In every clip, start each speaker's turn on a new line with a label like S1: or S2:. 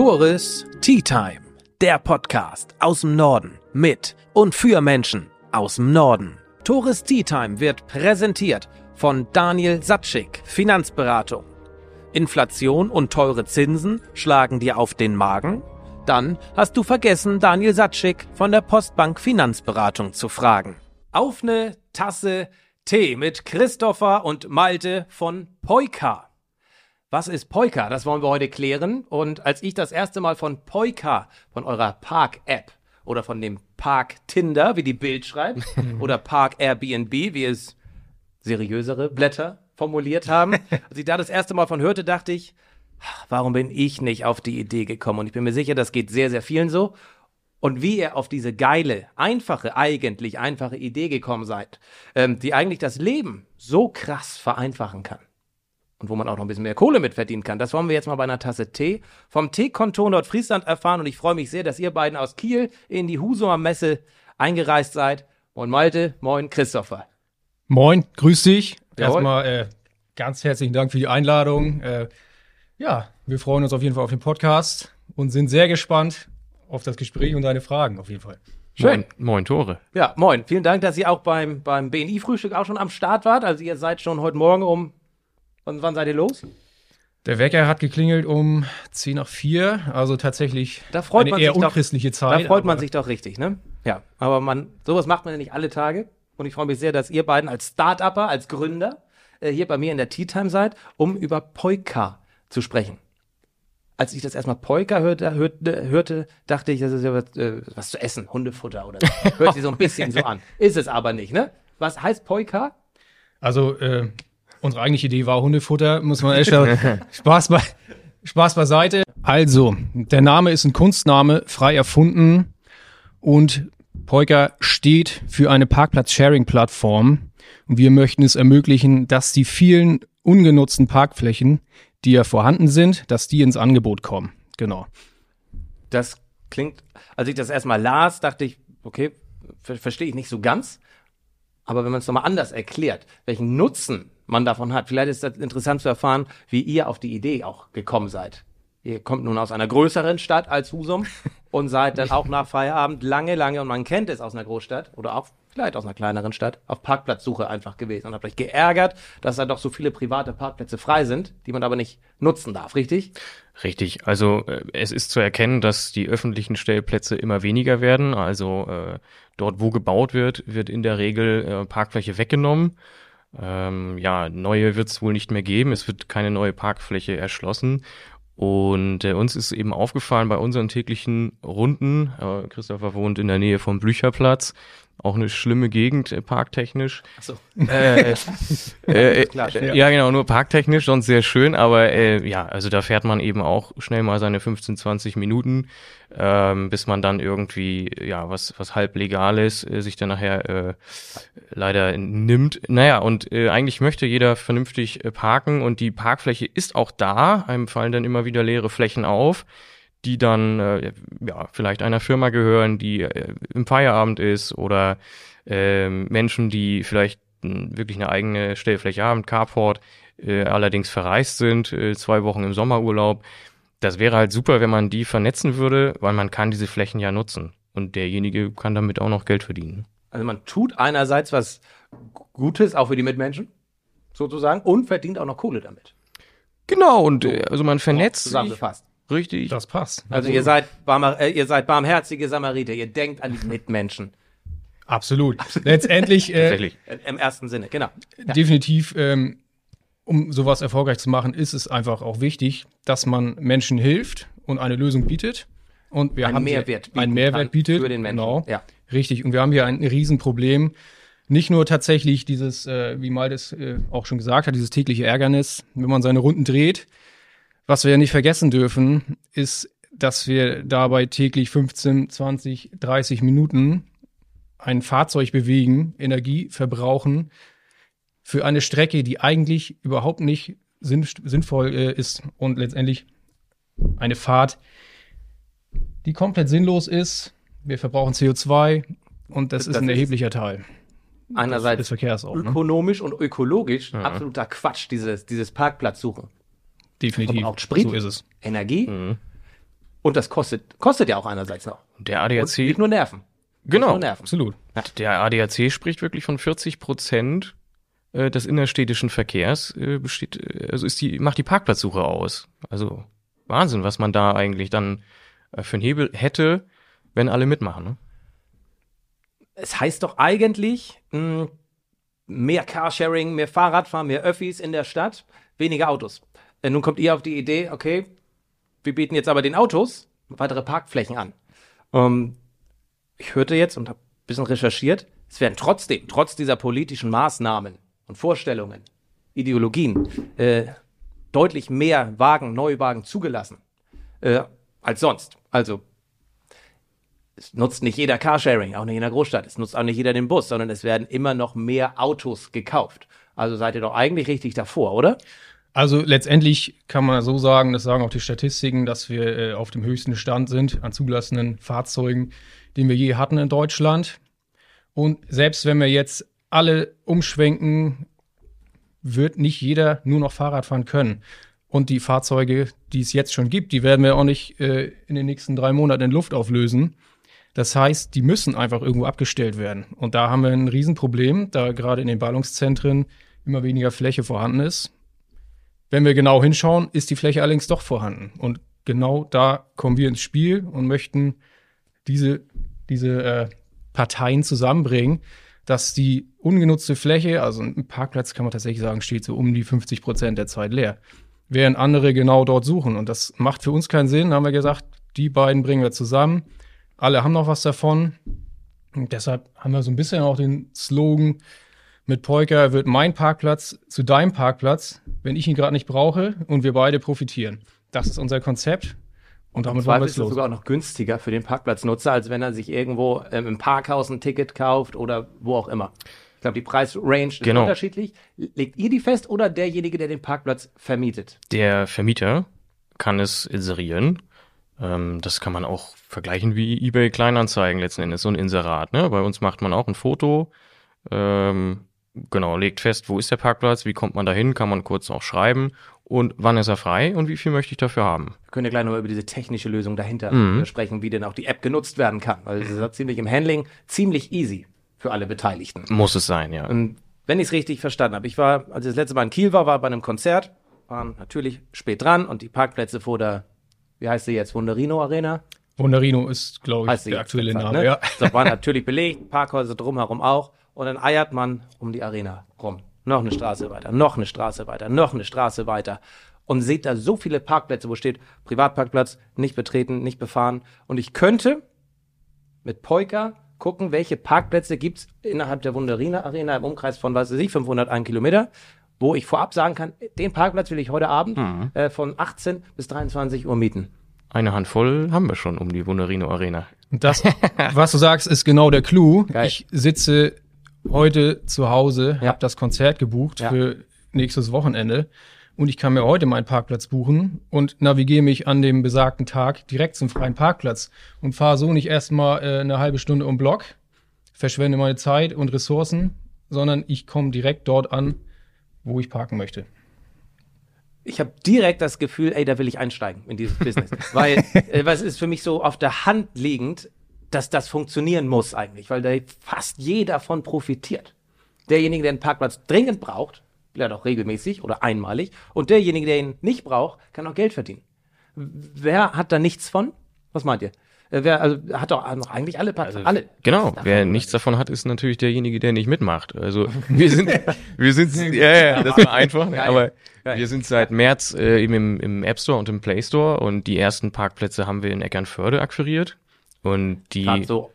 S1: Tores Tea Time, der Podcast aus dem Norden mit und für Menschen aus dem Norden. Tores Tea Time wird präsentiert von Daniel Satschik, Finanzberatung. Inflation und teure Zinsen schlagen dir auf den Magen? Dann hast du vergessen, Daniel Satschik von der Postbank Finanzberatung zu fragen. Auf ne Tasse Tee mit Christopher und Malte von Poika. Was ist Poika? Das wollen wir heute klären. Und als ich das erste Mal von Poika, von eurer Park-App oder von dem Park Tinder, wie die Bild schreibt, oder Park Airbnb, wie es seriösere Blätter formuliert haben, als ich da das erste Mal von hörte, dachte ich, warum bin ich nicht auf die Idee gekommen? Und ich bin mir sicher, das geht sehr, sehr vielen so. Und wie ihr auf diese geile, einfache, eigentlich einfache Idee gekommen seid, ähm, die eigentlich das Leben so krass vereinfachen kann und wo man auch noch ein bisschen mehr Kohle mit verdienen kann. Das wollen wir jetzt mal bei einer Tasse Tee vom Teekontor Nordfriesland erfahren und ich freue mich sehr, dass ihr beiden aus Kiel in die Husumer Messe eingereist seid. Moin Malte, moin Christopher.
S2: Moin, grüß dich.
S1: Jawohl.
S2: Erstmal äh, ganz herzlichen Dank für die Einladung. Äh, ja, wir freuen uns auf jeden Fall auf den Podcast und sind sehr gespannt auf das Gespräch und deine Fragen auf jeden Fall.
S1: Schön.
S3: Moin, moin Tore.
S1: Ja, moin. Vielen Dank, dass ihr auch beim, beim BNI-Frühstück auch schon am Start wart. Also ihr seid schon heute Morgen um, wann, wann seid ihr los?
S2: Der Wecker hat geklingelt um 10 nach 4, also tatsächlich
S1: Da freut
S2: eine
S1: man
S2: eher
S1: sich doch-
S2: unchristliche Zeit.
S1: Da freut man sich doch richtig, ne? Ja, aber man, sowas macht man ja nicht alle Tage. Und ich freue mich sehr, dass ihr beiden als Start-Upper, als Gründer äh, hier bei mir in der Tea Time seid, um über Polka zu sprechen. Als ich das erstmal Polka hörte, hörte, hörte, dachte ich, das ist ja was, äh, was zu essen, Hundefutter oder so. Hört sich so ein bisschen so an. Ist es aber nicht, ne? Was heißt Polka?
S2: Also, äh, unsere eigentliche Idee war Hundefutter, muss man echt sagen. Spaß, bei, Spaß beiseite. Also, der Name ist ein Kunstname, frei erfunden und Polka steht für eine Parkplatz-Sharing-Plattform und wir möchten es ermöglichen, dass die vielen ungenutzten Parkflächen, die ja vorhanden sind, dass die ins Angebot kommen. Genau.
S1: Das klingt, als ich das erstmal las, dachte ich, okay, ver verstehe ich nicht so ganz. Aber wenn man es nochmal anders erklärt, welchen Nutzen man davon hat, vielleicht ist das interessant zu erfahren, wie ihr auf die Idee auch gekommen seid. Ihr kommt nun aus einer größeren Stadt als Husum und seid dann auch nach Feierabend lange, lange, und man kennt es aus einer Großstadt oder auch vielleicht aus einer kleineren Stadt, auf Parkplatzsuche einfach gewesen und habt euch geärgert, dass da doch so viele private Parkplätze frei sind, die man aber nicht nutzen darf, richtig?
S3: Richtig. Also äh, es ist zu erkennen, dass die öffentlichen Stellplätze immer weniger werden. Also äh, dort, wo gebaut wird, wird in der Regel äh, Parkfläche weggenommen. Ähm, ja, neue wird es wohl nicht mehr geben. Es wird keine neue Parkfläche erschlossen. Und äh, uns ist eben aufgefallen bei unseren täglichen Runden, äh, Christopher wohnt in der Nähe vom Blücherplatz, auch eine schlimme Gegend äh, parktechnisch.
S1: Achso.
S3: Äh, äh,
S1: Klar,
S3: äh, ja, genau, nur parktechnisch, sonst sehr schön, aber äh, ja, also da fährt man eben auch schnell mal seine 15, 20 Minuten, ähm, bis man dann irgendwie, ja, was, was halb legales äh, sich dann nachher äh, leider nimmt. Naja, und äh, eigentlich möchte jeder vernünftig äh, parken und die Parkfläche ist auch da, einem fallen dann immer wieder leere Flächen auf die dann äh, ja vielleicht einer Firma gehören, die äh, im Feierabend ist oder ähm, Menschen, die vielleicht mh, wirklich eine eigene Stellfläche haben, Carport, äh, allerdings verreist sind, äh, zwei Wochen im Sommerurlaub. Das wäre halt super, wenn man die vernetzen würde, weil man kann diese Flächen ja nutzen. Und derjenige kann damit auch noch Geld verdienen.
S1: Also man tut einerseits was Gutes, auch für die Mitmenschen, sozusagen, und verdient auch noch Kohle damit.
S3: Genau, und äh, also man vernetzt.
S1: Zusammengefasst.
S3: Richtig.
S2: Das passt.
S1: Also ihr seid, barmer, äh, ihr seid barmherzige Samariter, ihr denkt an die Mitmenschen.
S2: Absolut. Letztendlich äh,
S1: Im ersten Sinne, genau.
S2: definitiv, ähm, um sowas erfolgreich zu machen, ist es einfach auch wichtig, dass man Menschen hilft und eine Lösung bietet. Und wir
S1: Einen
S2: haben
S1: Mehrwert
S2: einen Mehrwert bietet
S1: für den Menschen.
S2: Genau,
S1: Ja.
S2: richtig. Und wir haben hier ein Riesenproblem. Nicht nur tatsächlich dieses, äh, wie Maldes äh, auch schon gesagt hat, dieses tägliche Ärgernis, wenn man seine Runden dreht. Was wir ja nicht vergessen dürfen, ist, dass wir dabei täglich 15, 20, 30 Minuten ein Fahrzeug bewegen, Energie verbrauchen für eine Strecke, die eigentlich überhaupt nicht sinn, sinnvoll äh, ist und letztendlich eine Fahrt, die komplett sinnlos ist. Wir verbrauchen CO2 und das,
S1: Das
S2: ist ein
S1: ist-
S2: erheblicher Teil
S1: Einerseits
S2: des Verkehrs auch. Ne?
S1: ökonomisch und ökologisch absoluter Quatsch, dieses, dieses Parkplatzsuchen.
S2: Definitiv.
S1: Verbraucht Sprit.
S2: So ist es.
S1: Energie.
S3: Mhm.
S1: Und das kostet, kostet ja auch einerseits noch.
S3: Der
S1: Und
S3: ADAC,
S1: nicht nur Nerven.
S3: genau,
S1: nur Nerven.
S2: Absolut.
S3: der ADAC spricht wirklich von 40 Prozent äh, des innerstädtischen Verkehrs äh, besteht, äh, also ist die, macht die Parkplatzsuche aus. Also Wahnsinn, was man da eigentlich dann äh, für einen Hebel hätte, wenn alle mitmachen. Ne?
S1: Es heißt doch eigentlich, mh, mehr Carsharing, mehr Fahrradfahren, mehr Öffis in der Stadt, weniger Autos. Äh, nun kommt ihr auf die Idee, okay, wir bieten jetzt aber den Autos weitere Parkflächen an. Ähm, ich hörte jetzt und habe ein bisschen recherchiert, es werden trotzdem, trotz dieser politischen Maßnahmen und Vorstellungen, Ideologien, äh, deutlich mehr Wagen, Neuwagen zugelassen äh, als sonst. Also es nutzt nicht jeder Carsharing, auch nicht in der Großstadt. Es nutzt auch nicht jeder den Bus, sondern es werden immer noch mehr Autos gekauft. Also seid ihr doch eigentlich richtig davor, oder?
S2: Also letztendlich kann man so sagen, das sagen auch die Statistiken, dass wir äh, auf dem höchsten Stand sind an zugelassenen Fahrzeugen, den wir je hatten in Deutschland. Und selbst wenn wir jetzt alle umschwenken, wird nicht jeder nur noch Fahrrad fahren können. Und die Fahrzeuge, die es jetzt schon gibt, die werden wir auch nicht äh, in den nächsten drei Monaten in Luft auflösen. Das heißt, die müssen einfach irgendwo abgestellt werden. Und da haben wir ein Riesenproblem, da gerade in den Ballungszentren immer weniger Fläche vorhanden ist. Wenn wir genau hinschauen, ist die Fläche allerdings doch vorhanden. Und genau da kommen wir ins Spiel und möchten diese, diese äh, Parteien zusammenbringen, dass die ungenutzte Fläche, also ein Parkplatz kann man tatsächlich sagen, steht so um die 50 Prozent der Zeit leer. Während andere genau dort suchen. Und das macht für uns keinen Sinn, haben wir gesagt, die beiden bringen wir zusammen. Alle haben noch was davon. Und deshalb haben wir so ein bisschen auch den Slogan, mit Polka wird mein Parkplatz zu deinem Parkplatz, wenn ich ihn gerade nicht brauche und wir beide profitieren. Das ist unser Konzept. Und damit
S1: ist
S2: es
S1: sogar auch noch günstiger für den Parkplatznutzer, als wenn er sich irgendwo ähm, im Parkhaus ein Ticket kauft oder wo auch immer. Ich glaube, die Preisrange ist
S3: Genau.
S1: unterschiedlich. Legt ihr die fest oder derjenige, der den Parkplatz vermietet?
S3: Der Vermieter kann es inserieren. Ähm, das kann man auch vergleichen wie eBay Kleinanzeigen letzten Endes, so ein Inserat. Ne? Bei uns macht man auch ein Foto, ähm, genau, legt fest, wo ist der Parkplatz, wie kommt man dahin, kann man kurz auch schreiben und wann ist er frei und wie viel möchte ich dafür haben.
S1: Wir können ja gleich noch über diese technische Lösung dahinter
S3: Mhm.
S1: äh, sprechen, wie denn auch die App genutzt werden kann. Weil es ist ja ziemlich im Handling ziemlich easy für alle Beteiligten.
S3: Muss es sein, ja.
S1: Und wenn ich es richtig verstanden habe, ich war, als ich das letzte Mal in Kiel war, war bei einem Konzert, waren natürlich spät dran und die Parkplätze vor der, wie heißt sie jetzt, Wunderino Arena?
S2: Wunderino ist, glaube ich,
S1: Heißt
S2: der aktuelle Name.
S1: ne?
S2: Ja.
S1: So, war natürlich belegt, Parkhäuser drumherum auch. Und dann eiert man um die Arena rum. Noch eine Straße weiter, noch eine Straße weiter, noch eine Straße weiter. Und seht da so viele Parkplätze, wo steht Privatparkplatz, nicht betreten, nicht befahren. Und ich könnte mit Polka gucken, welche Parkplätze gibt's innerhalb der Wunderina Arena im Umkreis von, was weiß ich, 501 Kilometer, wo ich vorab sagen kann, den Parkplatz will ich heute Abend
S3: Mhm.
S1: äh, von 18 bis 23 Uhr mieten.
S3: Eine Handvoll haben wir schon um die Wunderino Arena.
S2: Das, was du sagst, ist genau der Clou.
S1: Geil.
S2: Ich sitze heute zu Hause,
S1: Ja.
S2: habe das Konzert gebucht
S1: Ja.
S2: für nächstes Wochenende und ich kann mir heute meinen Parkplatz buchen und navigiere mich an dem besagten Tag direkt zum freien Parkplatz und fahre so nicht erstmal äh, eine halbe Stunde um Block, verschwende meine Zeit und Ressourcen, sondern ich komme direkt dort an, wo ich parken möchte.
S1: ich habe direkt das Gefühl, ey, da will ich einsteigen in dieses Business. weil, äh, es ist für mich so auf der Hand liegend, dass das funktionieren muss eigentlich, weil da fast jeder von profitiert. Derjenige, der einen Parkplatz dringend braucht, vielleicht auch regelmäßig oder einmalig, und derjenige, der ihn nicht braucht, kann auch Geld verdienen. Wer hat da nichts von? Was meint ihr? Äh, Wer, also hat doch noch eigentlich alle Parkplätze. alle.
S3: Genau,
S1: Davon,
S3: wer nichts davon hat, ist natürlich derjenige, der nicht mitmacht. Also wir sind, wir sind, ja, ja, das war einfach,
S1: Geil.
S3: aber
S1: Geil.
S3: wir sind seit März äh, eben im, im App Store und im Play Store und die ersten Parkplätze haben wir in Eckernförde akquiriert und die,
S1: Gerade so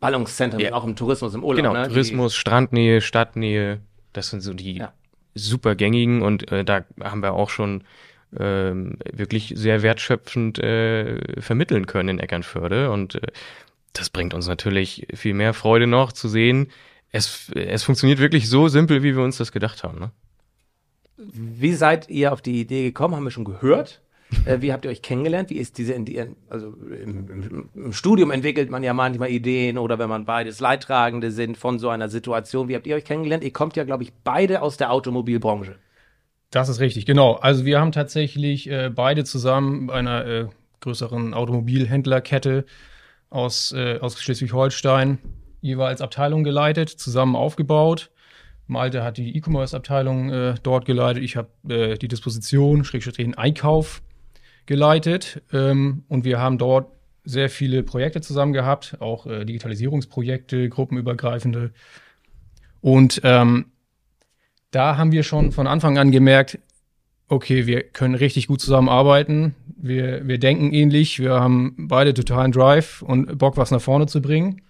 S1: Ballungszentren,
S3: Ja.
S1: auch im Tourismus, im Urlaub.
S3: genau,
S1: ne? Die-
S3: Tourismus, Strandnähe, Stadtnähe, das sind so die
S1: Ja.
S3: super gängigen und äh, da haben wir auch schon ähm, wirklich sehr wertschöpfend äh, vermitteln können in Eckernförde und äh, das bringt uns natürlich viel mehr Freude noch zu sehen. Es, es funktioniert wirklich so simpel, wie wir uns das gedacht haben. Ne?
S1: Wie seid ihr auf die Idee gekommen? Haben wir schon gehört. Äh, wie habt ihr euch kennengelernt? Wie ist diese, also im, im, Studium entwickelt man ja manchmal Ideen oder wenn man beides Leidtragende sind von so einer Situation. Wie habt ihr euch kennengelernt? Ihr kommt ja, glaube ich, beide aus der Automobilbranche.
S2: Das ist richtig, genau. Also wir haben tatsächlich äh, beide zusammen bei einer äh, größeren Automobilhändlerkette aus, äh, aus Schleswig-Holstein, jeweils Abteilung geleitet, zusammen aufgebaut. Malte hat die E-Commerce-Abteilung äh, dort geleitet. Ich habe äh, die Disposition, Schrägstrich den Einkauf geleitet. Ähm, und wir haben dort sehr viele Projekte zusammen gehabt, auch äh, Digitalisierungsprojekte, gruppenübergreifende. Und ähm, da haben wir schon von Anfang an gemerkt, okay, wir können richtig gut zusammenarbeiten. Wir, wir denken ähnlich. Wir haben beide totalen Drive und Bock, was nach vorne zu bringen.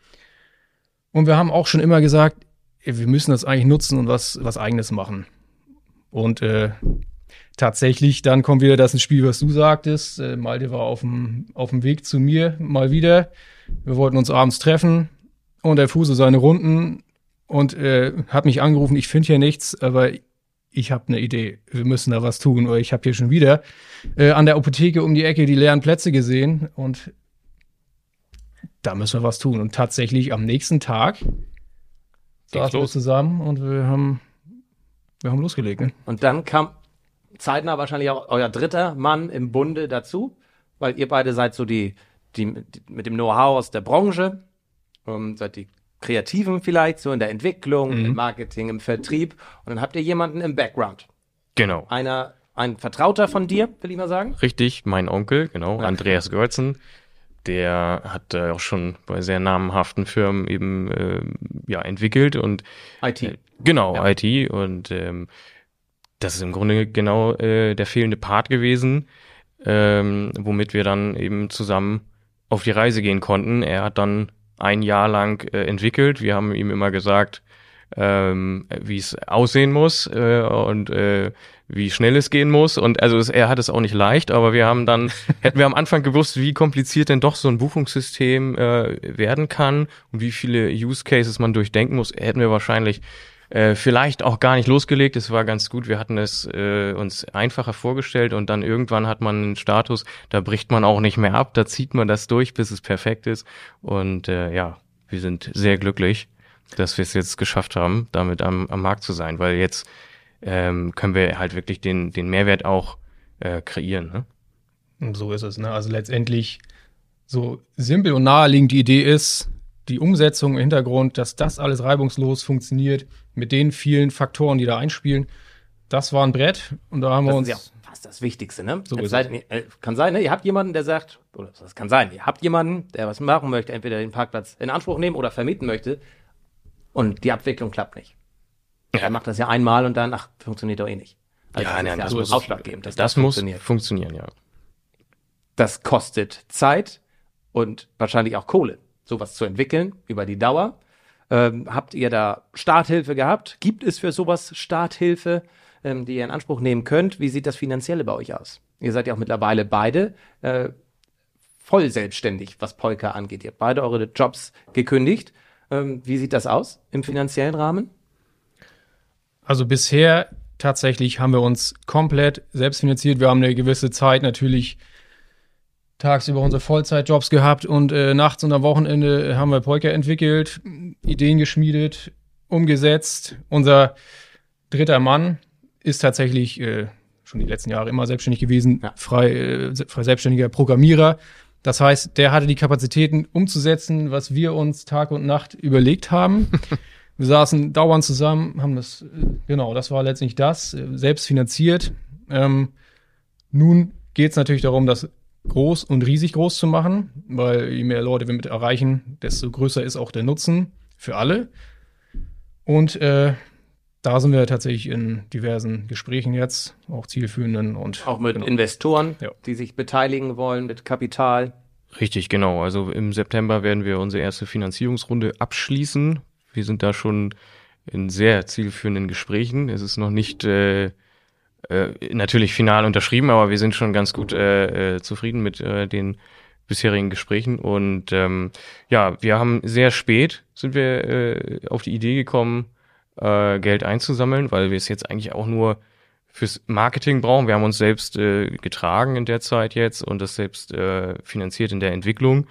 S2: Und wir haben auch schon immer gesagt, wir müssen das eigentlich nutzen und was, was eigenes machen. Und äh, tatsächlich, dann kommt wieder das ins Spiel, was du sagtest. Äh, Malte war auf dem, auf dem Weg zu mir mal wieder. Wir wollten uns abends treffen und er fuhr so seine Runden und äh, hat mich angerufen, ich finde hier nichts, aber ich habe eine Idee, wir müssen da was tun. Oder ich habe hier schon wieder äh, an der Apotheke um die Ecke die leeren Plätze gesehen und da müssen wir was tun. Und tatsächlich am nächsten Tag saßen wir zusammen und wir haben, wir haben losgelegt. Ne?
S1: Und dann kam zeitnah wahrscheinlich auch euer dritter Mann im Bunde dazu, weil ihr beide seid so die, die, die mit dem Know-how aus der Branche, ähm, seid die Kreativen vielleicht, so in der Entwicklung, mhm. im Marketing, im Vertrieb. Und dann habt ihr jemanden im Background.
S3: Genau.
S1: Einer, ein Vertrauter von dir, will ich mal sagen.
S3: Richtig, mein Onkel, genau, ja. Andreas Görzen. Der hat äh, auch schon bei sehr namenhaften Firmen eben äh, ja entwickelt und
S1: IT.
S3: Äh, genau, ja. IT und ähm, das ist im Grunde genau äh, der fehlende Part gewesen, ähm, womit wir dann eben zusammen auf die Reise gehen konnten. Er hat dann ein Jahr lang äh, entwickelt. Wir haben ihm immer gesagt, ähm, wie es aussehen muss äh, und äh, wie schnell es gehen muss. Und also es, er hat es auch nicht leicht, aber wir haben dann, hätten wir am Anfang gewusst, wie kompliziert denn doch so ein Buchungssystem äh, werden kann und wie viele Use Cases man durchdenken muss, hätten wir wahrscheinlich äh, vielleicht auch gar nicht losgelegt. Es war ganz gut. Wir hatten es äh, uns einfacher vorgestellt und dann irgendwann hat man einen Status, da bricht man auch nicht mehr ab, da zieht man das durch, bis es perfekt ist. Und äh, ja, wir sind sehr glücklich, dass wir es jetzt geschafft haben, damit am, am Markt zu sein, weil jetzt ähm, können wir halt wirklich den, den Mehrwert auch äh, kreieren. Ne?
S2: So ist es. Ne? Also letztendlich so simpel und naheliegend die Idee ist, die Umsetzung im Hintergrund, dass das alles reibungslos funktioniert, mit den vielen Faktoren, die da einspielen, das war ein Brett und da haben
S1: das
S2: wir uns.
S1: Ist ja fast das Wichtigste, ne? So seid, äh, kann sein, ne? Ihr habt jemanden, der sagt, oder das kann sein, ihr habt jemanden, der was machen möchte, entweder den Parkplatz in Anspruch nehmen oder vermieten möchte und die Abwicklung klappt nicht. Ja. Er macht das ja einmal und dann, ach, funktioniert doch eh nicht.
S3: Also ja, nein, das,
S1: muss ausschlaggebend.
S3: Das, das muss funktionieren. funktionieren, ja.
S1: Das kostet Zeit und wahrscheinlich auch Kohle sowas zu entwickeln über die Dauer. Ähm, habt ihr da Starthilfe gehabt? Gibt es für sowas Starthilfe, ähm, die ihr in Anspruch nehmen könnt? Wie sieht das Finanzielle bei euch aus? Ihr seid ja auch mittlerweile beide äh, voll selbstständig, was Polka angeht. Ihr habt beide eure Jobs gekündigt. Ähm, wie sieht das aus im finanziellen Rahmen?
S2: Also bisher tatsächlich haben wir uns komplett selbst finanziert. Wir haben eine gewisse Zeit natürlich tagsüber unsere Vollzeitjobs gehabt und äh, nachts und am Wochenende haben wir Polka entwickelt, Ideen geschmiedet, umgesetzt. Unser dritter Mann ist tatsächlich äh, schon die letzten Jahre immer selbstständig gewesen, ja. frei, äh, frei selbstständiger Programmierer. Das heißt, der hatte die Kapazitäten umzusetzen, was wir uns Tag und Nacht überlegt haben. wir saßen dauernd zusammen, haben das, äh, genau, das war letztendlich das, äh, selbst finanziert. Ähm, nun geht es natürlich darum, das groß und riesig groß zu machen, weil je mehr Leute wir mit erreichen, desto größer ist auch der Nutzen für alle. Und äh, da sind wir tatsächlich in diversen Gesprächen jetzt, auch zielführenden und
S1: auch mit genau. Investoren, ja. die sich beteiligen wollen mit Kapital.
S3: Richtig, genau. Also im September werden wir unsere erste Finanzierungsrunde abschließen. Wir sind da schon in sehr zielführenden Gesprächen. Es ist noch nicht äh, äh, natürlich final unterschrieben, aber wir sind schon ganz gut äh, äh, zufrieden mit äh, den bisherigen Gesprächen. Und ähm, ja, wir haben sehr spät sind wir äh, auf die Idee gekommen, äh, Geld einzusammeln, weil wir es jetzt eigentlich auch nur fürs Marketing brauchen. Wir haben uns selbst getragen in der Zeit jetzt und das selbst finanziert in der Entwicklung.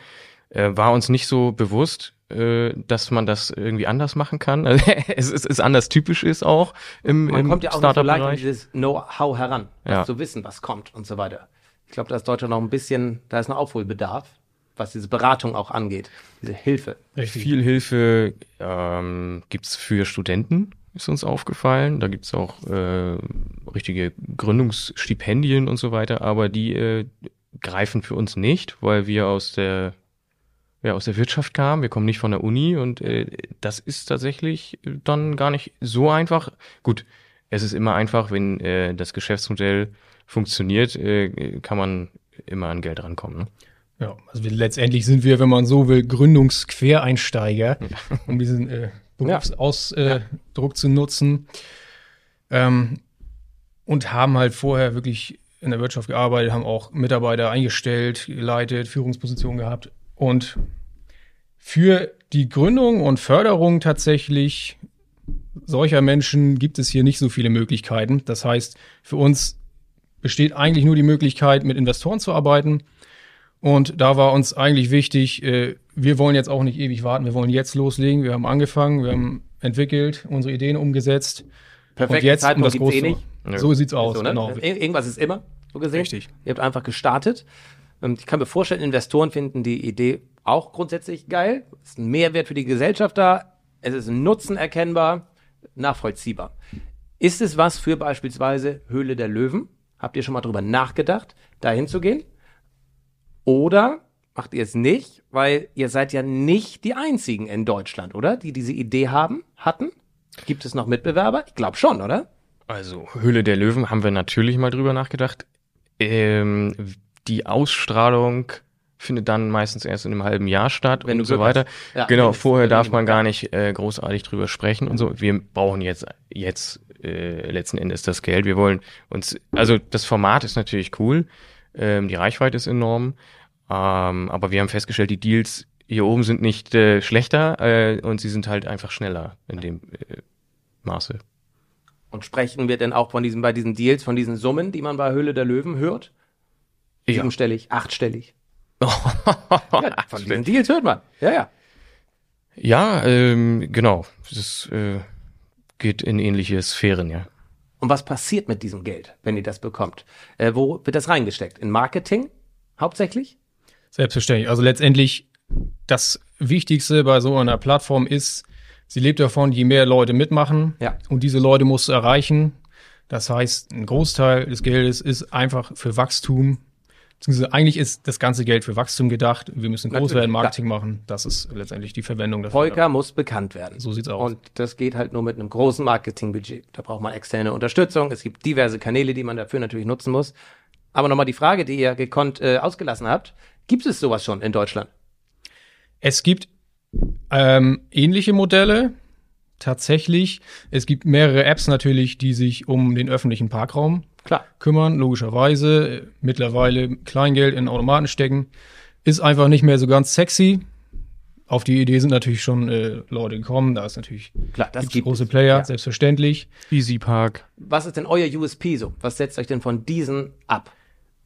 S3: Äh, war uns nicht so bewusst, äh, dass man das irgendwie anders machen kann. Also, es, ist, es anders typisch ist auch im
S1: Man
S3: im
S1: kommt ja auch nicht so leicht an dieses Know-how heran, ja. zu wissen, was kommt und so weiter. Ich glaube, da ist Deutschland noch ein bisschen, da ist noch Aufholbedarf, was diese Beratung auch angeht, diese Hilfe.
S3: Richtig. Viel Hilfe ähm, gibt für Studenten, ist uns aufgefallen. Da gibt es auch äh, richtige Gründungsstipendien und so weiter, aber die äh, greifen für uns nicht, weil wir aus der ja, aus der Wirtschaft kamen. Wir kommen nicht von der Uni und äh, das ist tatsächlich dann gar nicht so einfach. Gut, es ist immer einfach, wenn äh, das Geschäftsmodell funktioniert, äh, kann man immer an Geld rankommen. Ne?
S2: Ja, also wir, letztendlich sind wir, wenn man so will, Gründungsquereinsteiger, ja. um diesen äh, Berufsausdruck ja. zu nutzen. Ähm, und haben halt vorher wirklich in der Wirtschaft gearbeitet, haben auch Mitarbeiter eingestellt, geleitet, Führungspositionen gehabt. Und für die Gründung und Förderung tatsächlich solcher Menschen gibt es hier nicht so viele Möglichkeiten. Das heißt, für uns besteht eigentlich nur die Möglichkeit, mit Investoren zu arbeiten. Und da war uns eigentlich wichtig, äh, wir wollen jetzt auch nicht ewig warten, wir wollen jetzt loslegen. Wir haben angefangen, wir haben entwickelt, unsere Ideen umgesetzt.
S1: Perfekt, und jetzt Zeitpunkt um das große. Eh nicht.
S2: So sieht's aus. So,
S1: ne? genau. Irgendwas ist immer, so gesehen. Richtig. Ihr habt einfach gestartet. Ich kann mir vorstellen, Investoren finden die Idee auch grundsätzlich geil. Es ist ein Mehrwert für die Gesellschaft da. Es ist ein Nutzen erkennbar, nachvollziehbar. Ist es was für beispielsweise Höhle der Löwen? Habt ihr schon mal drüber nachgedacht, da hinzugehen? Oder macht ihr es nicht, weil ihr seid ja nicht die einzigen in Deutschland, oder? Die diese Idee haben, hatten? Gibt es noch Mitbewerber? Ich glaube schon, oder?
S3: Also Höhle der Löwen haben wir natürlich mal drüber nachgedacht. Ähm, die Ausstrahlung findet dann meistens erst in einem halben Jahr statt Wenn und so weiter. Ja, genau, vorher darf man gar nicht äh, großartig drüber sprechen und so. Wir brauchen jetzt jetzt äh, letzten Endes das Geld. Wir wollen uns, also das Format ist natürlich cool, ähm, die Reichweite ist enorm, ähm, aber wir haben festgestellt, die Deals hier oben sind nicht äh, schlechter äh, und sie sind halt einfach schneller in dem äh, Maße.
S1: Und sprechen wir denn auch von diesen, bei diesen Deals, von diesen Summen, die man bei Höhle der Löwen hört? Ja. Siebenstellig, achtstellig. ja, von diesen Deals hört man. Ja, ja.
S3: Ja, ähm, genau. Das äh, geht in ähnliche Sphären, ja.
S1: Und was passiert mit diesem Geld, wenn ihr das bekommt? Äh, wo wird das reingesteckt? In Marketing hauptsächlich?
S2: Selbstverständlich. Also letztendlich das Wichtigste bei so einer Plattform ist, sie lebt davon, je mehr Leute mitmachen. Ja. Und diese Leute musst du erreichen. Das heißt, ein Großteil des Geldes ist einfach für Wachstum Beziehungsweise eigentlich ist das ganze Geld für Wachstum gedacht. Wir müssen groß werden, Marketing klar. machen. Das ist letztendlich die Verwendung
S1: dafür. Volker muss bekannt werden.
S2: So sieht's aus.
S1: Und das geht halt nur mit einem großen Marketingbudget. Da braucht man externe Unterstützung. Es gibt diverse Kanäle, die man dafür natürlich nutzen muss. Aber nochmal die Frage, die ihr gekonnt äh, ausgelassen habt. Gibt es sowas schon in Deutschland?
S2: Es gibt ähm, ähnliche Modelle. Tatsächlich. Es gibt mehrere Apps natürlich, die sich um den öffentlichen Parkraum Klar. kümmern, logischerweise. Mittlerweile Kleingeld in Automaten stecken. Ist einfach nicht mehr so ganz sexy. Auf die Idee sind natürlich schon äh, Leute gekommen. Da ist natürlich
S1: Klar, das gibt
S2: große Player, ja. selbstverständlich.
S3: Easy Park.
S1: Was ist denn euer USP so? Was setzt euch denn von diesen ab?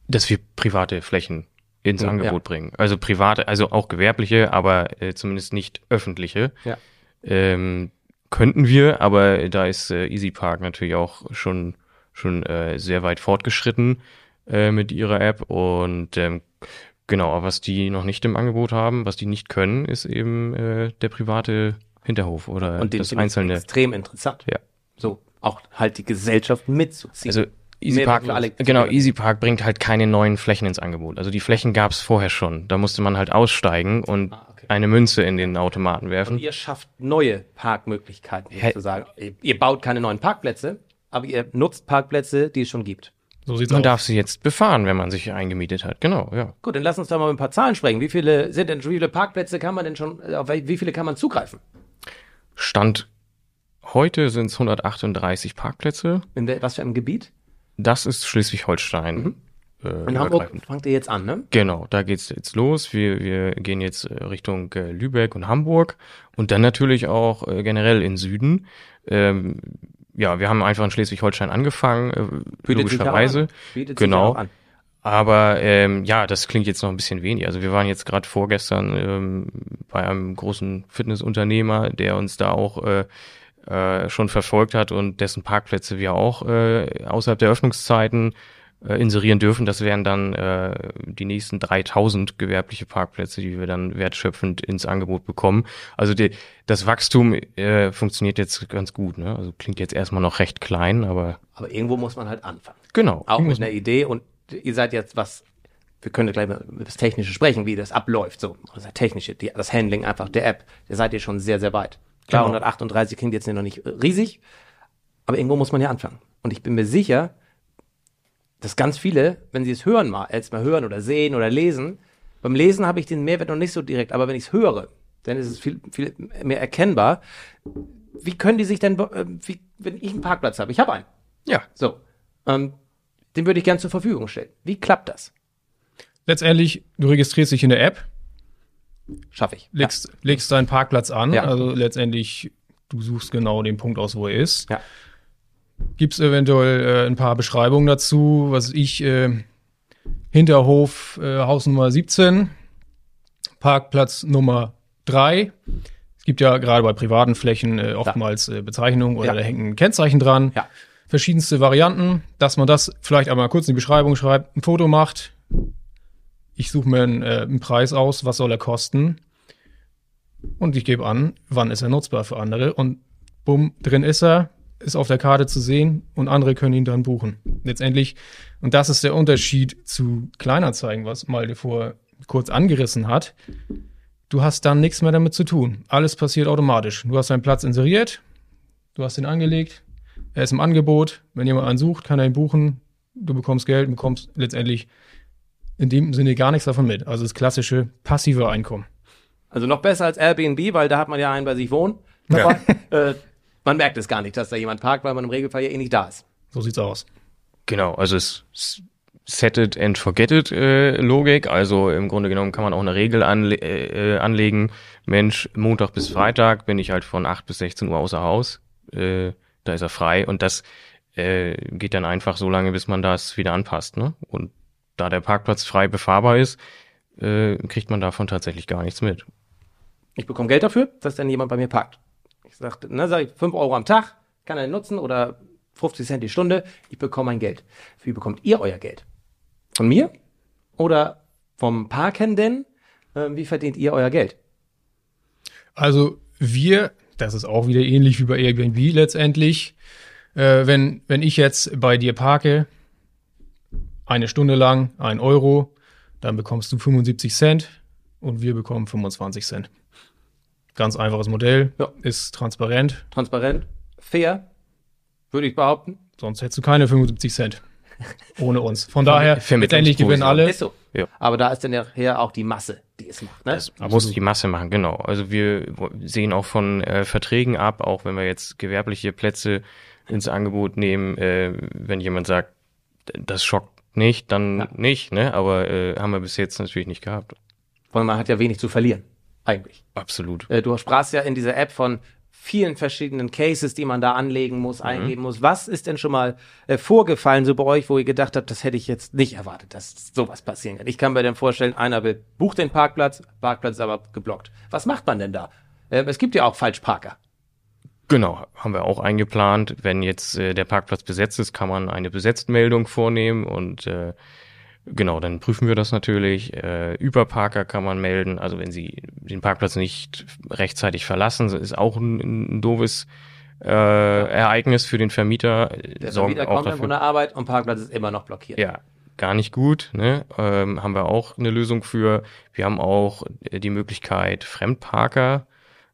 S3: Dass wir private Flächen ins ja, Angebot ja. bringen. Also private, also auch gewerbliche, aber äh, zumindest nicht öffentliche. Ja. Ähm, könnten wir, aber da ist äh, Easy Park natürlich auch schon schon äh, sehr weit fortgeschritten äh, mit ihrer App und ähm, genau, was die noch nicht im Angebot haben, was die nicht können, ist eben äh, der private Hinterhof oder
S1: und
S3: das einzelne.
S1: Extrem interessant.
S3: Ja.
S1: So auch halt die Gesellschaft mitzuziehen.
S3: Also Easy Park, genau, Easy Park bringt halt keine neuen Flächen ins Angebot. Also die Flächen gab es vorher schon. Da musste man halt aussteigen und ah, okay. eine Münze in den Automaten werfen. Und
S1: ihr schafft neue Parkmöglichkeiten sozusagen. Ihr, ihr baut keine neuen Parkplätze, aber ihr nutzt Parkplätze, die es schon gibt.
S3: So sieht's man aus. darf sie jetzt befahren, wenn man sich eingemietet hat. Genau, ja.
S1: Gut, dann lass uns da mal ein paar Zahlen sprechen. Wie viele sind denn, wie viele Parkplätze kann man denn schon, auf wie viele kann man zugreifen?
S3: Stand heute sind es 138 Parkplätze.
S1: In was für einem Gebiet?
S3: Das ist Schleswig-Holstein. Mhm.
S1: Äh, In Hamburg fangt ihr jetzt an, ne?
S3: Genau, da geht's jetzt los. Wir, wir gehen jetzt äh, Richtung äh, Lübeck und Hamburg und dann natürlich auch äh, generell in Süden. Ähm, ja, wir haben einfach in Schleswig-Holstein angefangen, äh, logischerweise. genau. Aber ähm, ja, das klingt jetzt noch ein bisschen wenig. Also wir waren jetzt gerade vorgestern ähm, bei einem großen Fitnessunternehmer, der uns da auch äh, äh, schon verfolgt hat und dessen Parkplätze wir auch äh, außerhalb der Öffnungszeiten äh, inserieren dürfen. Das wären dann äh, die nächsten 3000 gewerbliche Parkplätze, die wir dann wertschöpfend ins Angebot bekommen. Also die, das Wachstum äh, funktioniert jetzt ganz gut. Ne? Also klingt jetzt erstmal noch recht klein, aber
S1: Aber irgendwo muss man halt anfangen.
S3: genau.
S1: Auch mit einer Idee und ihr seid jetzt was, wir können gleich mal über das Technische sprechen, wie das abläuft, so. Das Technische, die, das Handling einfach der App. Da seid ihr schon sehr, sehr weit. Klar,
S2: Genau.
S1: 138 klingt jetzt noch nicht riesig, aber irgendwo muss man ja anfangen. Und ich bin mir sicher, dass ganz viele, wenn sie es hören mal, als mal hören oder sehen oder lesen, beim Lesen habe ich den Mehrwert noch nicht so direkt, aber wenn ich es höre, dann ist es viel, viel mehr erkennbar. Wie können die sich denn, äh, wie, wenn ich einen Parkplatz habe, ich habe einen,
S3: Ja,
S1: so, ähm, den würde ich gern zur Verfügung stellen. Wie klappt das?
S2: Letztendlich, du registrierst dich in der App,
S1: Schaffe ich.
S2: legst, legst deinen Parkplatz an.
S1: Ja.
S2: Also letztendlich, du suchst genau den Punkt aus, wo er ist.
S1: Ja.
S2: Gibt's eventuell äh, ein paar Beschreibungen dazu, was ich äh, Hinterhof äh, Haus Nummer 17, Parkplatz Nummer 3. Es gibt ja gerade bei privaten Flächen äh, oftmals äh, Bezeichnungen oder
S1: Ja.
S2: da hängt ein Kennzeichen dran.
S1: Ja.
S2: Verschiedenste Varianten, dass man das vielleicht einmal kurz in die Beschreibung schreibt, ein Foto macht. Ich suche mir einen, äh, einen Preis aus, was soll er kosten? Und ich gebe an, wann ist er nutzbar für andere und bumm, drin ist er, ist auf der Karte zu sehen und andere können ihn dann buchen. Letztendlich, und das ist der Unterschied zu Kleinanzeigen, was Malte vor kurz angerissen hat. Du hast dann nichts mehr damit zu tun. Alles passiert automatisch. Du hast deinen Platz inseriert, du hast ihn angelegt, er ist im Angebot. Wenn jemand einen sucht, kann er ihn buchen. Du bekommst Geld, bekommst letztendlich in dem Sinne gar nichts davon mit. Also das klassische passive Einkommen.
S1: Also noch besser als Airbnb, weil da hat man ja einen bei sich wohnen. Aber, äh, man merkt es gar nicht, dass da jemand parkt, weil man im Regelfall ja eh nicht da ist.
S2: So sieht's aus.
S3: Genau, also es Set it and forget it äh, Logik. Also im Grunde genommen kann man auch eine Regel anle äh, äh, anlegen. Mensch, Montag bis Freitag bin ich halt von 8 bis 16 Uhr außer Haus. Äh, da ist er frei und das äh, geht dann einfach so lange, bis man das wieder anpasst. Ne? Und da der Parkplatz frei befahrbar ist, äh, kriegt man davon tatsächlich gar nichts mit.
S1: Ich bekomme Geld dafür, dass dann jemand bei mir parkt. Ich sage, ne, sag ich, 5 Euro am Tag, kann er nutzen oder 50 Cent die Stunde, ich bekomme mein Geld. Wie bekommt ihr euer Geld? Von mir? Oder vom Parkenden? Ähm, wie verdient ihr euer Geld?
S2: Also wir, das ist auch wieder ähnlich wie bei Airbnb letztendlich. Äh, wenn, wenn ich jetzt bei dir parke, eine Stunde lang, ein Euro, dann bekommst du 75 Cent und wir bekommen 25 Cent. Ganz einfaches Modell,
S1: Ja.
S2: ist transparent,
S1: Transparent, fair, würde ich behaupten.
S2: sonst hättest du keine 75 Cent. Ohne uns. Von daher, letztendlich gewinnen alle.
S1: Ist so.
S3: Ja.
S1: Aber da ist dann nachher auch die Masse, die es macht. Ne?
S3: Das muss die Masse machen, genau. Also wir sehen auch von äh, Verträgen ab, auch wenn wir jetzt gewerbliche Plätze ins Angebot nehmen, äh, wenn jemand sagt, das schockt nicht, dann
S1: Ja.
S3: nicht, ne? Aber äh, haben wir bis jetzt natürlich nicht gehabt.
S1: Weil man hat ja wenig zu verlieren, eigentlich.
S3: Absolut.
S1: Äh, du sprachst ja in dieser App von vielen verschiedenen Cases, die man da anlegen muss,
S3: Mhm.
S1: eingeben muss. Was ist denn schon mal äh, vorgefallen, so bei euch, wo ihr gedacht habt, das hätte ich jetzt nicht erwartet, dass sowas passieren kann? Ich kann mir dann vorstellen, einer will, bucht den Parkplatz, Parkplatz ist aber geblockt. Was macht man denn da? Äh, es gibt ja auch Falschparker.
S3: Genau, haben wir auch eingeplant. Wenn jetzt äh, der Parkplatz besetzt ist, kann man eine Besetztmeldung vornehmen und äh, genau, dann prüfen wir das natürlich. Äh, Überparker kann man melden. Also wenn sie den Parkplatz nicht rechtzeitig verlassen, ist auch ein, ein doofes äh, Ereignis für den Vermieter.
S1: Der
S3: Sorgen
S1: Vermieter kommt dann von der Arbeit und Parkplatz ist immer noch blockiert.
S3: Ja, gar nicht gut. Ne? Ähm, haben wir auch eine Lösung für. Wir haben auch die Möglichkeit, Fremdparker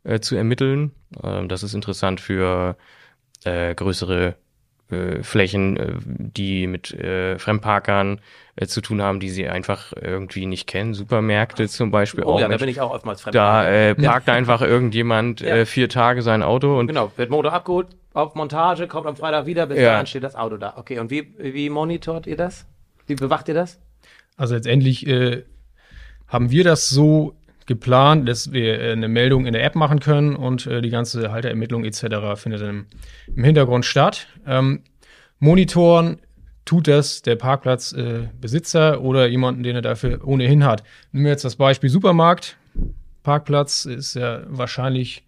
S3: äh, zu ermitteln. Ähm, das ist interessant für äh, größere äh, Flächen, äh, die mit äh, Fremdparkern äh, zu tun haben, die sie einfach irgendwie nicht kennen. Supermärkte zum Beispiel
S1: Oh
S3: auch.
S1: ja, da
S3: Mensch,
S1: bin ich auch oftmals fremd.
S3: da äh, parkt einfach irgendjemand
S1: Ja.
S3: äh, vier Tage sein Auto und
S1: Genau, wird Motor abgeholt, auf Montage, kommt am Freitag wieder, bis
S3: Ja.
S1: dahin steht das Auto da. Okay, und wie, wie monitort ihr das? Wie bewacht ihr das?
S2: Also letztendlich äh, haben wir das so geplant, dass wir äh, eine Meldung in der App machen können und äh, die ganze Halterermittlung etc. findet im, im Hintergrund statt. Ähm, monitoren tut das der Parkplatzbesitzer äh, oder jemanden, den er dafür ohnehin hat. Nehmen wir jetzt das Beispiel Supermarkt. Parkplatz ist ja wahrscheinlich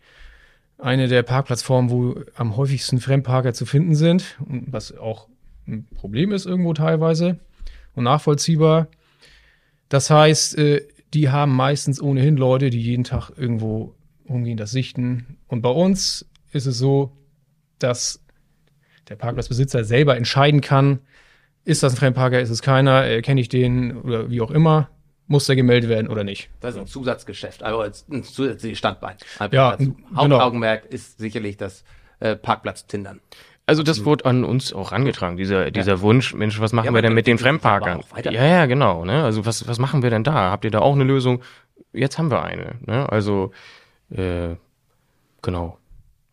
S2: eine der Parkplatzformen, wo am häufigsten Fremdparker zu finden sind, was auch ein Problem ist irgendwo teilweise. und nachvollziehbar. Das heißt, äh, die haben meistens ohnehin Leute, die jeden Tag irgendwo umgehen, das sichten. Und bei uns ist es so, dass der Parkplatzbesitzer selber entscheiden kann, ist das ein Fremdparker, ist es keiner, äh, kenne ich den oder wie auch immer, muss der gemeldet werden oder nicht.
S1: Das ist ein Zusatzgeschäft, aber ein zusätzliches Standbein. Einfach
S2: Ja,
S1: dazu.
S2: genau.
S1: Hauptaugenmerk ist sicherlich das äh, Parkplatz-Tindern.
S3: Also das wurde an uns auch angetragen, dieser, dieser Wunsch, Mensch, was machen
S1: Ja,
S3: wir denn mit den Fremdparkern? Ja, ja, genau. Ne? Also was, was machen wir denn da? Habt ihr da auch eine Lösung? Jetzt haben wir eine. Ne? Also äh, genau.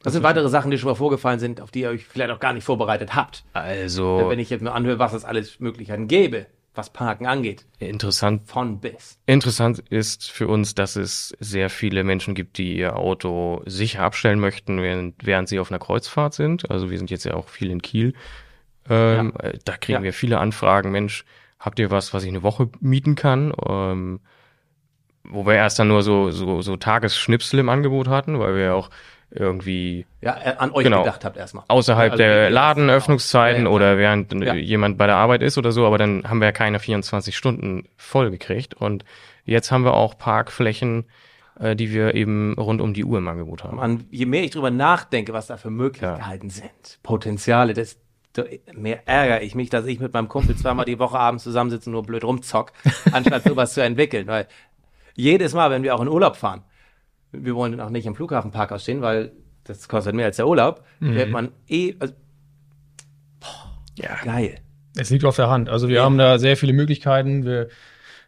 S1: Das sind weitere Sachen, die schon mal vorgefallen sind, auf die ihr euch vielleicht auch gar nicht vorbereitet habt.
S3: Also
S1: Wenn ich jetzt nur anhöre, was es alles Möglichkeiten gäbe, was Parken angeht,
S3: interessant
S1: von bis.
S3: Interessant ist für uns, dass es sehr viele Menschen gibt, die ihr Auto sicher abstellen möchten, während, während sie auf einer Kreuzfahrt sind. Also wir sind jetzt ja auch viel in Kiel. Ähm, äh, Da kriegen
S1: Ja.
S3: wir viele Anfragen. Mensch, habt ihr was, was ich eine Woche mieten kann? Ähm, wo wir erst dann nur so, so, so Tagesschnipsel im Angebot hatten, weil wir ja auch irgendwie
S1: Ja, äh, an euch
S3: Genau.
S1: gedacht habt erstmal.
S3: außerhalb
S1: Also,
S3: der Ladenöffnungszeiten
S1: ja, ja.
S3: oder während äh, jemand bei der Arbeit ist oder so, aber dann haben wir ja keine 24 Stunden voll gekriegt und jetzt haben wir auch Parkflächen, äh, die wir eben rund um die Uhr im Angebot haben.
S1: Mann, je mehr ich drüber nachdenke, was da für Möglichkeiten sind, Potenziale, desto mehr ärgere ich mich, dass ich mit meinem Kumpel zweimal die Woche abends zusammensitze und nur blöd rumzock, anstatt sowas zu entwickeln. Weil jedes Mal, wenn wir auch in Urlaub fahren, wir wollen auch nicht im Flughafenparkhaus stehen, weil das kostet mehr als der Urlaub, wird man eh, also,
S3: Ja.
S1: geil.
S2: Es liegt auf der Hand. Also wir
S1: Ja.
S2: haben da sehr viele Möglichkeiten. Wir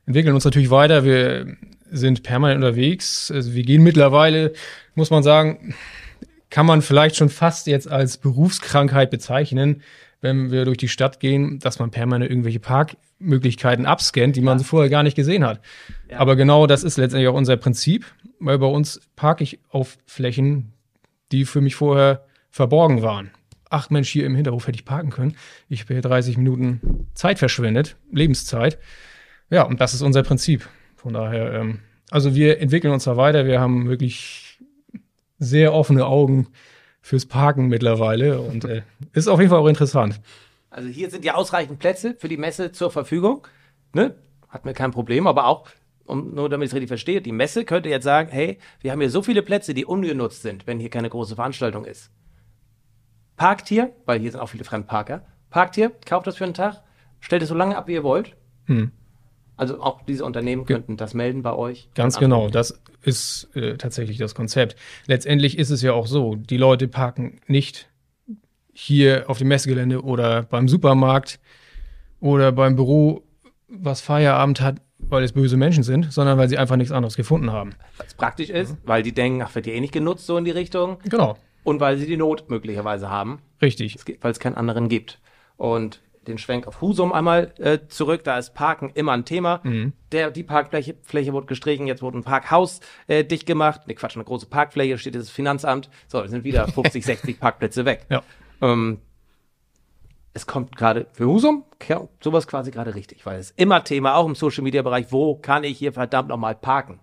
S2: entwickeln uns natürlich weiter. Wir sind permanent unterwegs. Also wir gehen mittlerweile, muss man sagen, kann man vielleicht schon fast jetzt als Berufskrankheit bezeichnen, wenn wir durch die Stadt gehen, dass man permanent irgendwelche Parkmöglichkeiten abscannt, die man vorher gar nicht gesehen hat. Aber genau das ist letztendlich auch unser Prinzip, weil bei uns parke ich auf Flächen, die für mich vorher verborgen waren. Ach Mensch, hier im Hinterhof hätte ich parken können. Ich habe hier 30 Minuten Zeit verschwendet, Lebenszeit. Ja, und das ist unser Prinzip. Von daher, ähm, also wir entwickeln uns da weiter. Wir haben wirklich sehr offene Augen fürs Parken mittlerweile und äh, ist auf jeden Fall auch interessant.
S1: Also hier sind ja ausreichend Plätze für die Messe zur Verfügung. Ne? Hat mir kein Problem, aber auch, um, nur damit ich es richtig verstehe, die Messe könnte jetzt sagen, hey, wir haben hier so viele Plätze, die ungenutzt sind, wenn hier keine große Veranstaltung ist. Parkt hier, weil hier sind auch viele Fremdparker, parkt hier, kauft das für einen Tag, stellt es so lange ab, wie ihr wollt.
S2: Hm.
S1: Also auch diese Unternehmen könnten das melden bei euch.
S2: Ganz genau, das ist äh, tatsächlich das Konzept. Letztendlich ist es ja auch so, die Leute parken nicht hier auf dem Messegelände oder beim Supermarkt oder beim Büro, was Feierabend hat, weil es böse Menschen sind, sondern weil sie einfach nichts anderes gefunden haben.
S1: Weil es praktisch ist, weil die denken, ach, wird ja eh nicht genutzt, so in die Richtung.
S2: Genau,
S1: Und weil sie die Not möglicherweise haben.
S2: richtig.
S1: Weil es keinen anderen gibt. Und den Schwenk auf Husum einmal äh, zurück, da ist Parken immer ein Thema. Der, die Parkfläche Fläche wurde gestrichen, jetzt wurde ein Parkhaus äh, dicht gemacht. Ne, Quatsch, eine große Parkfläche, steht das Finanzamt. So, es sind wieder 50, 60 Parkplätze weg.
S2: Ja.
S1: Ähm, es kommt gerade für Husum ja, sowas quasi gerade richtig, weil es immer Thema, auch im Social Media Bereich, wo kann ich hier verdammt nochmal parken?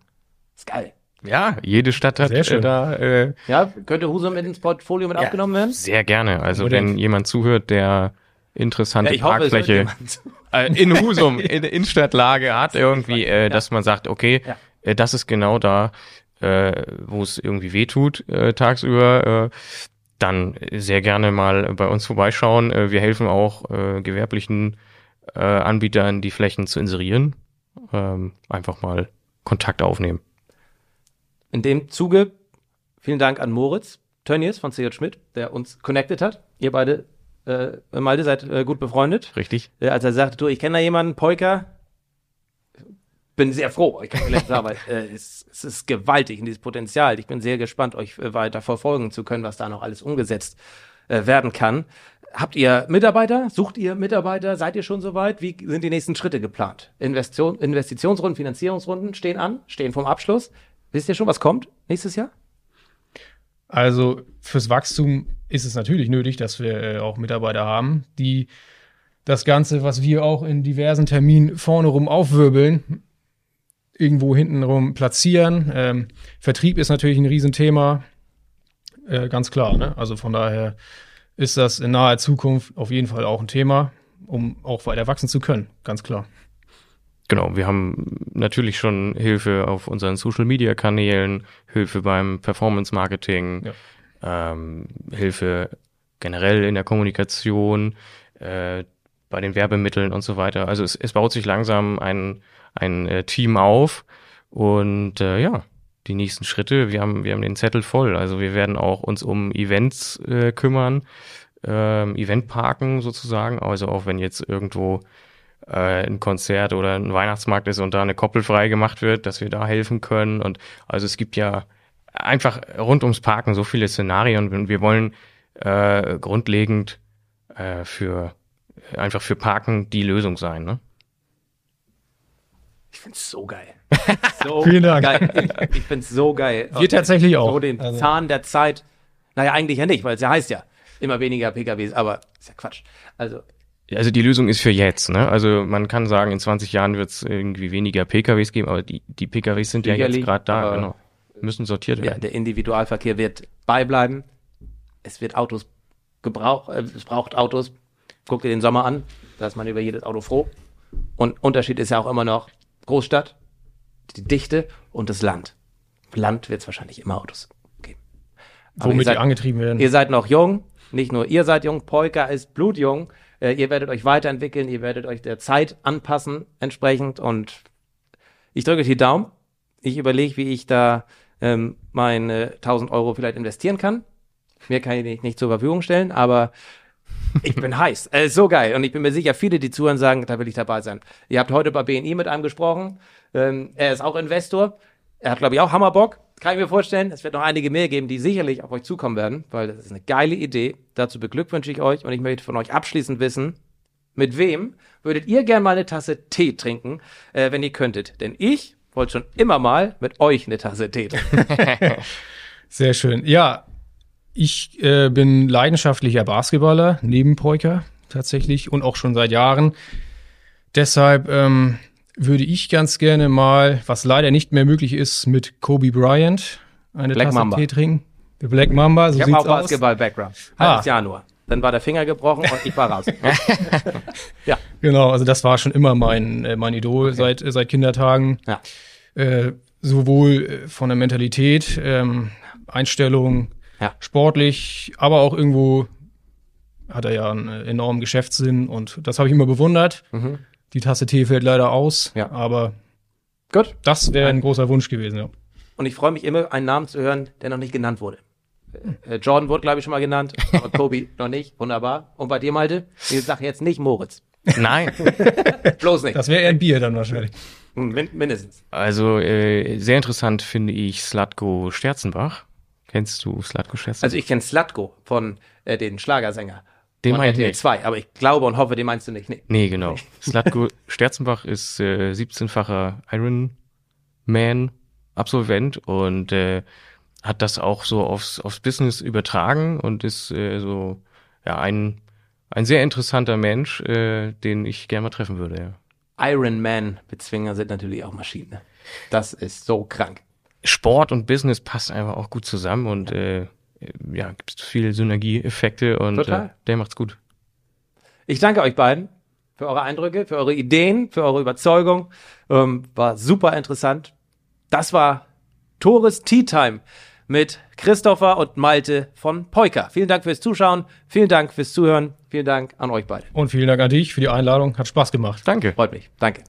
S1: Ist geil.
S3: Ja, jede Stadt hat
S2: Sehr schön.
S3: äh, da äh,
S1: Ja, könnte Husum mit ins Portfolio mit aufgenommen werden?
S3: sehr gerne. Also
S2: Unbedingt.
S3: wenn jemand zuhört, der interessante
S1: Ja, hoffe,
S3: Parkfläche
S1: jemand.
S3: äh, in Husum, in Innenstadtlage hat irgendwie, äh, dass man sagt, okay, äh, das ist genau da, äh, wo es irgendwie weh tut äh, tagsüber, äh, dann sehr gerne mal bei uns vorbeischauen. Äh, wir helfen auch äh, gewerblichen äh, Anbietern, die Flächen zu inserieren. Ähm, einfach mal Kontakt aufnehmen.
S1: In dem Zuge vielen Dank an Moritz Tönnies von CJ Schmidt, der uns connected hat. Ihr beide, äh, Malte, seid äh, gut befreundet.
S3: Richtig?
S1: Äh, als er sagte, du, ich kenne da jemanden, Polka, bin sehr froh, euch kennengelernt zu haben, weil äh, es, es ist gewaltig in dieses Potenzial. Ich bin sehr gespannt, euch äh, weiter verfolgen zu können, was da noch alles umgesetzt äh, werden kann. Habt ihr Mitarbeiter? Sucht ihr Mitarbeiter? Seid ihr schon soweit? Wie sind die nächsten Schritte geplant? Investion, Investitionsrunden, Finanzierungsrunden stehen an, stehen vom Abschluss. Wisst ihr schon, was kommt nächstes Jahr?
S2: Also fürs Wachstum ist es natürlich nötig, dass wir äh, auch Mitarbeiter haben, die das Ganze, was wir auch in diversen Terminen vorne rum aufwirbeln, irgendwo hinten rum platzieren. Ähm, Vertrieb ist natürlich ein Riesenthema, äh, ganz klar. Ne? Also von daher ist das in naher Zukunft auf jeden Fall auch ein Thema. um auch weiter wachsen zu können, ganz klar.
S3: Genau, wir haben natürlich schon Hilfe auf unseren Social-Media-Kanälen, Hilfe beim Performance-Marketing, ja. Ähm, Hilfe generell in der Kommunikation, äh, bei den Werbemitteln und so weiter. Also es, es baut sich langsam ein, ein äh, Team auf und äh, ja, die nächsten Schritte, wir haben, wir haben den Zettel voll. Also wir werden auch uns um Events äh, kümmern, ähm, Eventparken sozusagen. Also auch wenn jetzt irgendwo äh, ein Konzert oder ein Weihnachtsmarkt ist und da eine Koppel frei gemacht wird, dass wir da helfen können. Und also es gibt ja einfach rund ums Parken so viele Szenarien und wir wollen äh, grundlegend äh, für einfach für Parken die Lösung sein. Ne?
S1: Ich find's so geil. So
S2: Vielen Dank.
S1: Geil. Ich, ich find's so geil.
S2: Wir tatsächlich auch.
S1: So den
S2: Also-
S1: Zahn der Zeit. Naja, eigentlich ja nicht, weil es ja heißt ja, immer weniger PKWs, aber ist ja Quatsch. Also,
S3: Also die Lösung ist für jetzt. Ne? Also man kann sagen, in 20 Jahren wird es irgendwie weniger PKWs geben, aber die, die PKWs sind ja jetzt gerade da. Genau. Müssen sortiert
S1: ja,
S3: werden.
S1: der Individualverkehr wird beibleiben. Es wird Autos gebraucht, äh, es braucht Autos. Guck dir den Sommer an, da ist man über jedes Auto froh. Und Unterschied ist ja auch immer noch Großstadt, die Dichte und das Land. Land wird es wahrscheinlich immer Autos geben. Aber ihr
S2: Womit
S1: seid-
S2: die angetrieben werden.
S1: Ihr seid noch jung, nicht nur ihr seid jung, Polka ist blutjung. Äh, ihr werdet euch weiterentwickeln, ihr werdet euch der Zeit anpassen entsprechend und ich drücke die Daumen. Ich überlege, wie ich da ähm, meine 1000 Euro vielleicht investieren kann. Mir kann ich nicht, nicht zur Verfügung stellen, aber ich bin heiß. Äh, so geil. Und ich bin mir sicher, viele, die zuhören, sagen, da will ich dabei sein. Ihr habt heute bei BNI mit einem gesprochen. Ähm, er ist auch Investor. Er hat, glaube ich, auch Hammerbock. Kann ich mir vorstellen. Es wird noch einige mehr geben, die sicherlich auf euch zukommen werden, weil das ist eine geile Idee. Dazu beglückwünsche ich euch und ich möchte von euch abschließend wissen, mit wem würdet ihr gern mal eine Tasse Tee trinken, äh, wenn ihr könntet? Denn ich wollte schon immer mal mit euch eine Tasse Tee trinken.
S2: Sehr schön. Ja, ich äh, bin leidenschaftlicher Basketballer, neben Poika tatsächlich und auch schon seit Jahren. Deshalb ähm, würde ich ganz gerne mal, was leider nicht mehr möglich ist, mit Kobe Bryant eine
S1: Black
S2: Tasse
S1: Mamba.
S2: Tee trinken. Black Mamba, so
S1: Ich habe
S2: sieht's
S1: auch
S2: aus.
S1: Basketball-Background.
S2: Ah.
S1: Nur. Dann war der Finger gebrochen und ich war raus. ja,
S2: Genau, also das war schon immer mein, äh, mein Idol seit, äh, seit Kindertagen.
S1: ja.
S2: Äh, sowohl äh, von der Mentalität, ähm, Einstellung,
S1: Ja.
S2: sportlich, aber auch irgendwo hat er ja einen äh, enormen Geschäftssinn und das habe ich immer bewundert.
S1: Mhm.
S2: Die Tasse Tee fällt leider aus,
S1: Ja.
S2: aber
S1: Gut.
S2: das wäre ein großer Wunsch gewesen. Ja.
S1: Und ich freue mich immer, einen Namen zu hören, der noch nicht genannt wurde. Äh, Jordan wurde, glaube ich, schon mal genannt, aber Kobe noch nicht. Wunderbar. Und bei dir, Malte? Ich sage jetzt nicht Moritz.
S3: Nein.
S1: Bloß nicht.
S2: Das wäre eher ein Bier dann wahrscheinlich.
S1: Min mindestens.
S3: Also äh, sehr interessant finde ich Slatko Sterzenbach. Kennst du Slatko Sterzenbach?
S1: Also ich kenne Slatko von äh, den Schlagersänger.
S3: Den
S1: von
S3: meine ich.
S1: 2, aber ich glaube und hoffe, den meinst du nicht. Nee.
S3: Nee, genau. Slatko Sterzenbach ist äh, 17-facher Ironman-Absolvent und äh, hat das auch so aufs, aufs Business übertragen und ist äh, so ja ein, ein sehr interessanter Mensch, äh, den ich gerne mal treffen würde. Ja.
S1: Iron Man-Bezwinger sind natürlich auch Maschinen. ne? Das ist so krank.
S3: Sport und Business passt einfach auch gut zusammen und äh, ja, gibt viele Synergieeffekte und äh,
S1: Total.
S3: der macht's gut.
S1: Ich danke euch beiden für eure Eindrücke, für eure Ideen, für eure Überzeugung. Ähm, war super interessant. Das war Tores Tea Time mit Christopher und Malte von Poika. Vielen Dank fürs Zuschauen, vielen Dank fürs Zuhören, vielen Dank an euch beide.
S2: Und vielen Dank an dich für die Einladung. Hat Spaß gemacht.
S3: Danke.
S1: Freut mich. Danke.